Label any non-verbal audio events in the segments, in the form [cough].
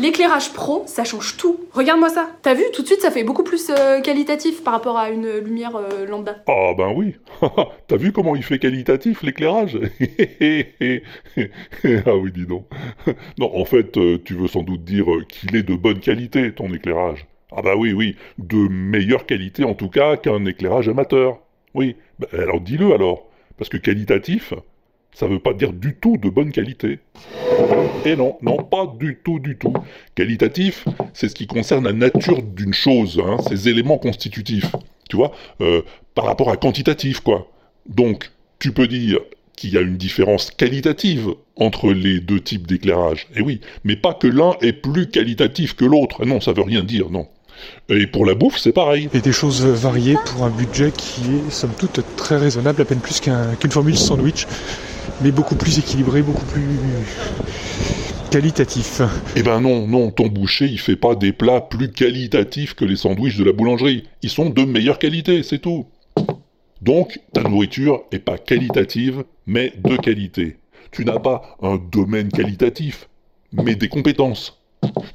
L'éclairage pro, ça change tout. Regarde-moi ça. T'as vu Tout de suite, ça fait beaucoup plus euh, qualitatif par rapport à une lumière euh, lambda. Ah ben oui. [laughs] T'as vu comment il fait qualitatif l'éclairage? [laughs] Ah oui, dis donc. Non, en fait, euh, tu veux sans doute dire euh, qu'il est de bonne qualité, ton éclairage. Ah bah oui, oui, de meilleure qualité en tout cas qu'un éclairage amateur. Oui, bah, alors dis-le alors, parce que qualitatif, ça veut pas dire du tout de bonne qualité. Et non, non, pas du tout, du tout. Qualitatif, c'est ce qui concerne la nature d'une chose, hein, ses éléments constitutifs. Tu vois, euh, par rapport à quantitatif, quoi. Donc, tu peux dire qu'il y a une différence qualitative entre les deux types d'éclairage. Et oui, mais pas que l'un est plus qualitatif que l'autre. Non, ça veut rien dire, non. Et pour la bouffe, c'est pareil. Et des choses variées pour un budget qui est, somme toute, très raisonnable, à peine plus qu'un- qu'une formule sandwich, mais beaucoup plus équilibré, beaucoup plus qualitatif. Eh ben non, non, ton boucher, il fait pas des plats plus qualitatifs que les sandwichs de la boulangerie. Ils sont de meilleure qualité, c'est tout. Donc, ta nourriture est pas qualitative, mais de qualité. Tu n'as pas un domaine qualitatif, mais des compétences.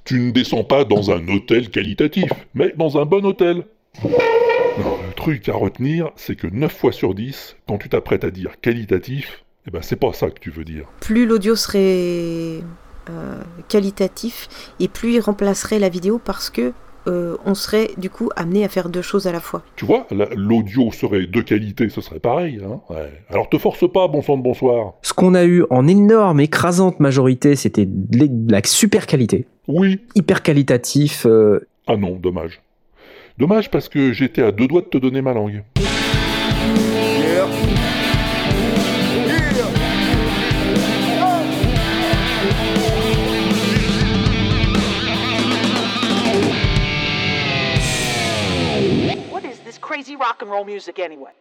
Tu ne descends pas dans un hôtel qualitatif, mais dans un bon hôtel. Le truc à retenir, c'est que 9 fois sur 10, quand tu t'apprêtes à dire qualitatif, eh ben c'est pas ça que tu veux dire. Plus l'audio serait euh, qualitatif et plus il remplacerait la vidéo parce que euh, on serait du coup amené à faire deux choses à la fois. Tu vois, la- l'audio serait de qualité, ce serait pareil. Hein ouais. Alors te force pas, bon sang de bonsoir. Ce qu'on a eu en énorme, écrasante majorité, c'était de la super qualité. Oui. Hyper qualitatif. euh, Ah non, dommage. Dommage parce que j'étais à deux doigts de te donner ma langue. This crazy rock and roll music anyway?